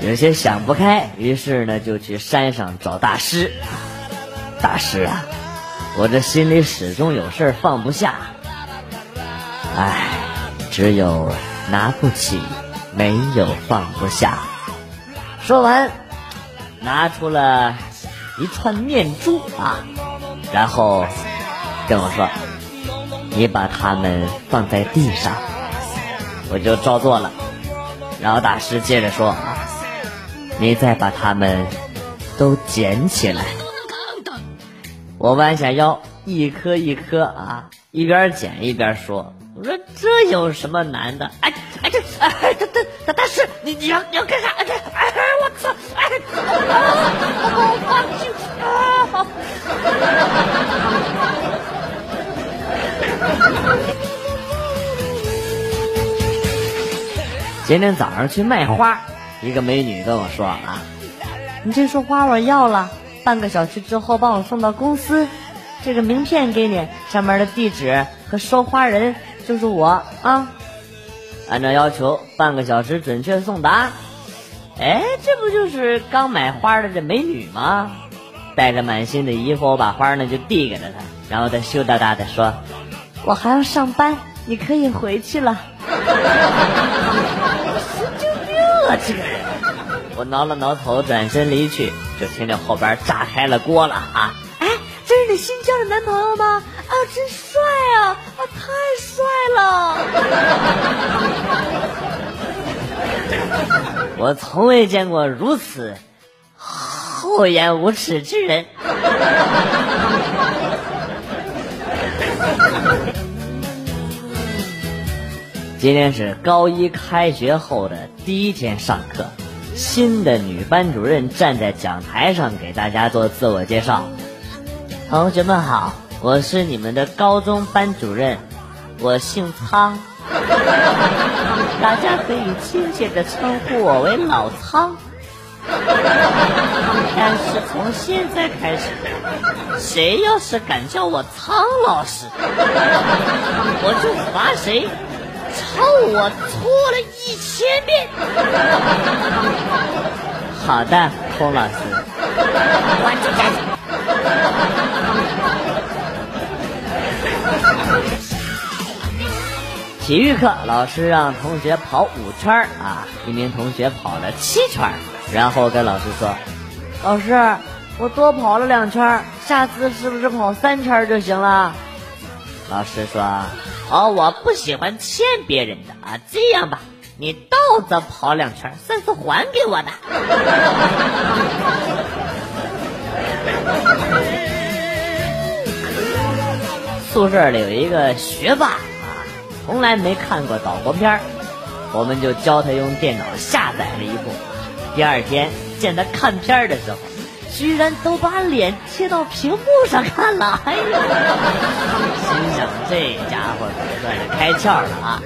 有些想不开，于是呢就去山上找大师。大师啊，我这心里始终有事放不下。唉，只有拿不起，没有放不下。说完拿出了一串念珠啊，然后。跟我说：“你把它们放在地上。”我就照做了。然后大师接着说：“你再把它们都捡起来。”我弯下腰，一颗一颗啊，一边捡一边说：“我说这有什么难的？哎哎这哎这这大大师，你你要你要干啥？哎哎我操！哎我放弃啊！” 今天早上去卖花，一个美女跟我说啊：“你这束花我要了。”半个小时之后帮我送到公司，这个名片给你，上面的地址和收花人就是我啊。按照要求，半个小时准确送达。哎，这不就是刚买花的这美女吗？带着满心的疑惑，我把花呢就递给了她，然后她羞答答的说：“我还要上班，你可以回去了。”神经病啊，这个人！我挠了挠头，转身离去，就听见后边炸开了锅了啊！哎，这是你新交的男朋友吗？啊，真帅啊！啊，太帅了！我从未见过如此厚颜无耻之人。今天是高一开学后的第一天上课。新的女班主任站在讲台上给大家做自我介绍。同学们好，我是你们的高中班主任，我姓苍，大家可以亲切的称呼我为老苍。但是从现在开始，谁要是敢叫我苍老师，我就罚谁。抄我错了一千遍。好的，孔老师。体育课，老师让同学跑五圈啊，一名同学跑了七圈，然后跟老师说：“老师，我多跑了两圈，下次是不是跑三圈就行了？”老师说。哦，我不喜欢欠别人的啊！这样吧，你倒着跑两圈，算是还给我的。宿舍里有一个学霸啊，从来没看过岛国片我们就教他用电脑下载了一部。第二天见他看片的时候。居然都把脸贴到屏幕上看了，哎呀！心想这家伙可算是开窍了啊，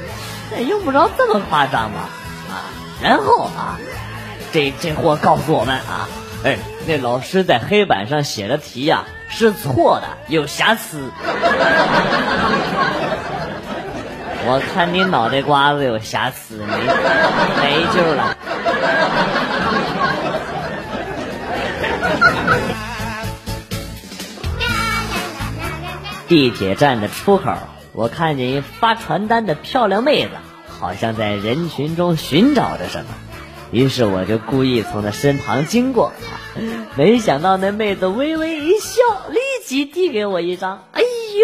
那用不着这么夸张吧？啊，然后啊，这这货告诉我们啊，哎，那老师在黑板上写的题呀是错的，有瑕疵。我看你脑袋瓜子有瑕疵，没没救了。地铁站的出口，我看见一发传单的漂亮妹子，好像在人群中寻找着什么，于是我就故意从她身旁经过，没想到那妹子微微一笑，立即递给我一张。哎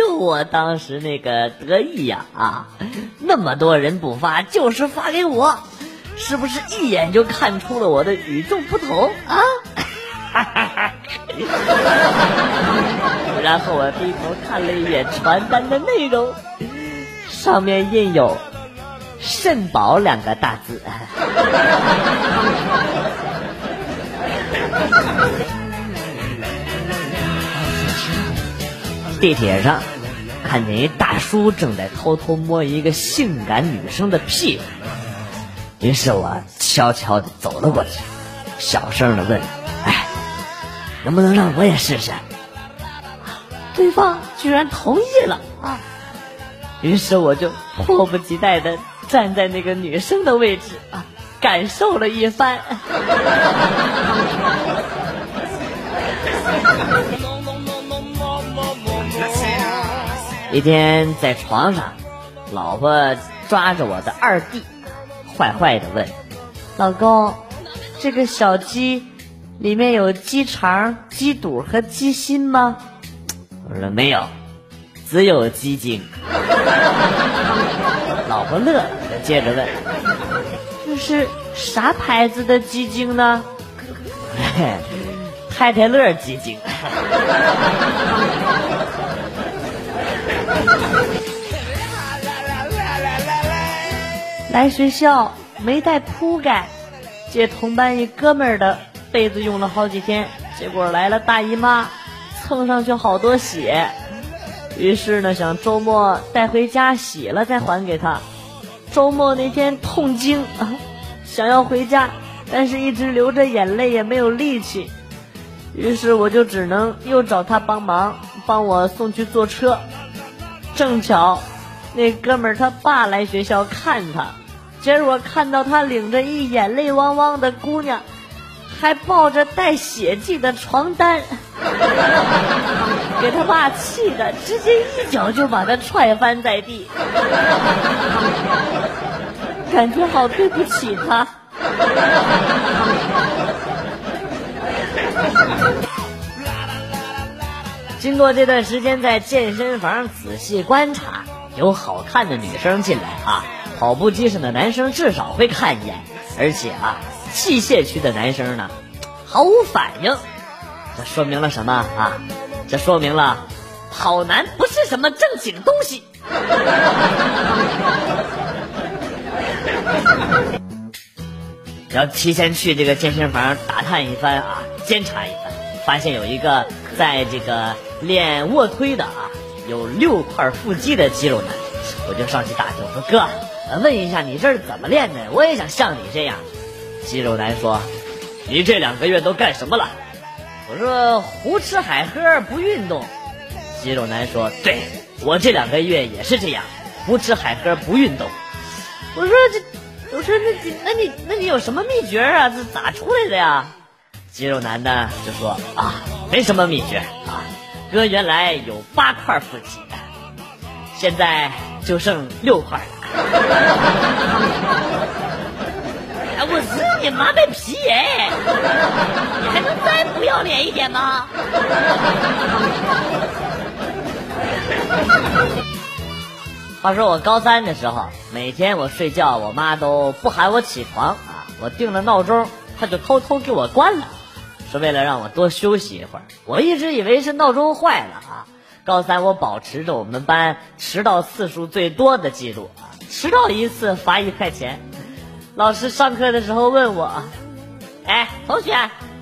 呦，我当时那个得意呀啊！那么多人不发，就是发给我，是不是一眼就看出了我的与众不同啊？哈哈哈！然后我低头看了一眼传单的内容，上面印有“肾宝”两个大字。地铁上看见一大叔正在偷偷摸一个性感女生的屁股，于是我悄悄的走了过去，小声的问。能不能让我也试试？对方居然同意了啊！于是我就迫不及待的站在那个女生的位置啊，感受了一番。一天在床上，老婆抓着我的二弟，坏坏的问：“老公，这个小鸡里面有鸡肠、鸡肚和鸡心吗？”我说：“没有，只有鸡精。”老婆乐了，接着问：“这是啥牌子的鸡精呢？” 太太乐鸡精。来学校没带铺盖，借同班一哥们儿的被子用了好几天，结果来了大姨妈，蹭上去好多血。于是呢，想周末带回家洗了再还给他。周末那天痛经，想要回家，但是一直流着眼泪也没有力气。于是我就只能又找他帮忙，帮我送去坐车。正巧，那哥们儿他爸来学校看他。结果看到他领着一眼泪汪汪的姑娘，还抱着带血迹的床单，给他爸气的直接一脚就把他踹翻在地，感觉好对不起他。经过这段时间在健身房仔细观察，有好看的女生进来啊。跑步机上的男生至少会看一眼，而且啊，器械区的男生呢，毫无反应。这说明了什么啊？这说明了跑男不是什么正经东西。要提前去这个健身房打探一番啊，监察一番，发现有一个在这个练卧推的啊，有六块腹肌的肌肉男，我就上去打听，我说哥。问一下你这是怎么练的？我也想像你这样。肌肉男说：“你这两个月都干什么了？”我说：“胡吃海喝不运动。”肌肉男说：“对我这两个月也是这样，胡吃海喝不运动。”我说：“这，我说那，那你那你有什么秘诀啊？这咋出来的呀？”肌肉男呢就说：“啊，没什么秘诀啊，哥原来有八块腹肌，现在就剩六块了。” 我日你妈卖皮哎！你还能再不要脸一点吗？话说我高三的时候，每天我睡觉，我妈都不喊我起床啊，我定了闹钟，她就偷偷给我关了，是为了让我多休息一会儿。我一直以为是闹钟坏了啊。高三我保持着我们班迟到次数最多的记录啊。迟到一次罚一块钱。老师上课的时候问我：“哎，同学，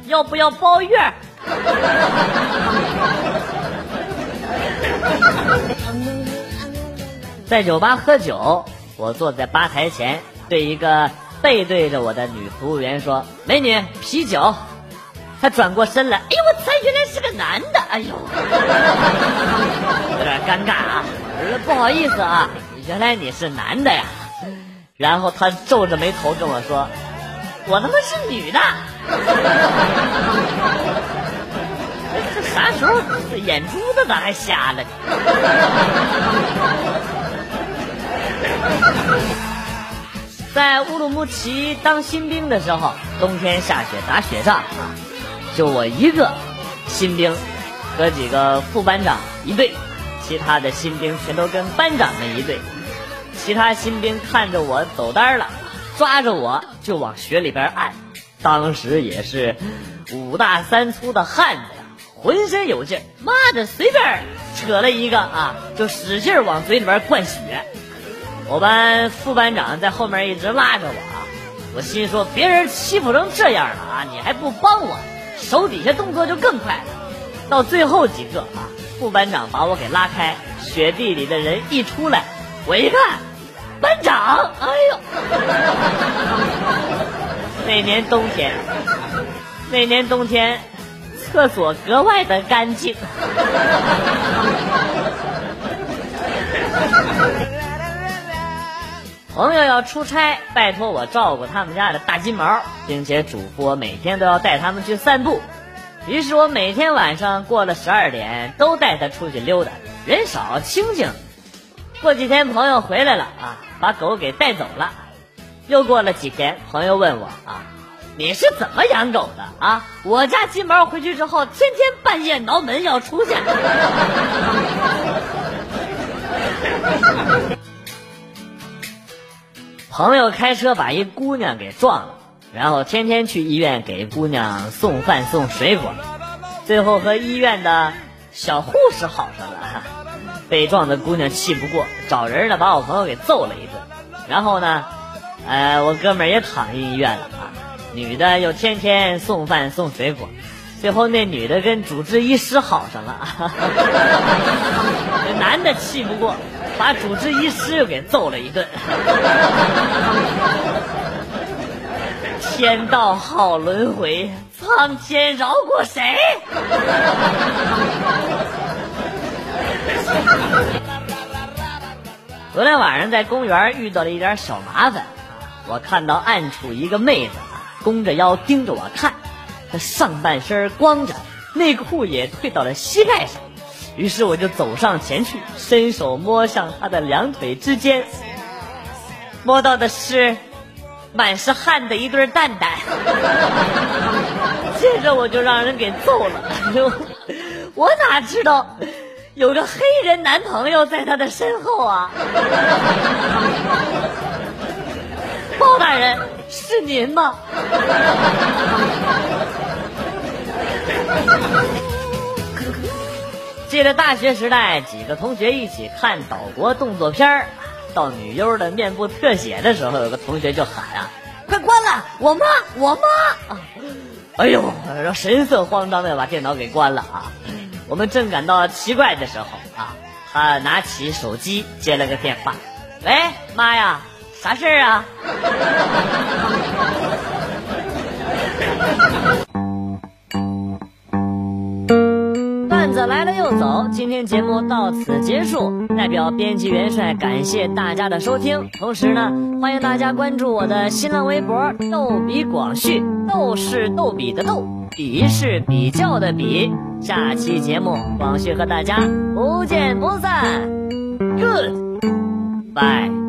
要不要包月？” 在酒吧喝酒，我坐在吧台前，对一个背对着我的女服务员说：“美女，啤酒。”她转过身来，哎呦，我猜原来是个男的，哎呦，有点尴尬啊。我说不好意思啊。原来你是男的呀，然后他皱着眉头跟我说：“我他妈是女的。”这啥时候这眼珠子咋还瞎了？在乌鲁木齐当新兵的时候，冬天下雪打雪仗啊，就我一个新兵和几个副班长一队，其他的新兵全都跟班长们一队。其他新兵看着我走单了，抓着我就往雪里边按。当时也是五大三粗的汉子呀，浑身有劲，妈的随便扯了一个啊，就使劲往嘴里边灌血。我班副班长在后面一直拉着我，啊，我心说别人欺负成这样了啊，你还不帮我，手底下动作就更快了。到最后几个啊，副班长把我给拉开，雪地里的人一出来。我一看，班长，哎呦！那年冬天，那年冬天，厕所格外的干净。朋友要出差，拜托我照顾他们家的大金毛，并且嘱咐我每天都要带他们去散步。于是我每天晚上过了十二点都带他出去溜达，人少清静。过几天朋友回来了啊，把狗给带走了。又过了几天，朋友问我啊，你是怎么养狗的啊？我家金毛回去之后，天天半夜挠门要出去。朋友开车把一姑娘给撞了。然后天天去医院给姑娘送饭送水果，最后和医院的小护士好上了。被撞的姑娘气不过，找人呢把我朋友给揍了一顿。然后呢，呃，我哥们儿也躺医院了啊。女的又天天送饭送水果，最后那女的跟主治医师好上了。那男的气不过，把主治医师又给揍了一顿。天道好轮回，苍天饶过谁？昨天晚上在公园遇到了一点小麻烦，我看到暗处一个妹子，弓着腰盯着我看，她上半身光着，内裤也退到了膝盖上，于是我就走上前去，伸手摸向她的两腿之间，摸到的是。满是汗的一对蛋蛋，接着我就让人给揍了。我哪知道有个黑人男朋友在他的身后啊！包大人，是您吗？记得大学时代，几个同学一起看岛国动作片。到女优的面部特写的时候，有个同学就喊啊：“快关了，我妈，我妈！”哎呦，神色慌张的把电脑给关了啊！我们正感到奇怪的时候啊，他拿起手机接了个电话：“喂，妈呀，啥事儿啊？” 段子来了又走，今天节目到此结束。代表编辑元帅感谢大家的收听，同时呢，欢迎大家关注我的新浪微博“逗比广旭”，逗是逗比的逗，比是比较的比。下期节目，广旭和大家不见不散。Good，bye。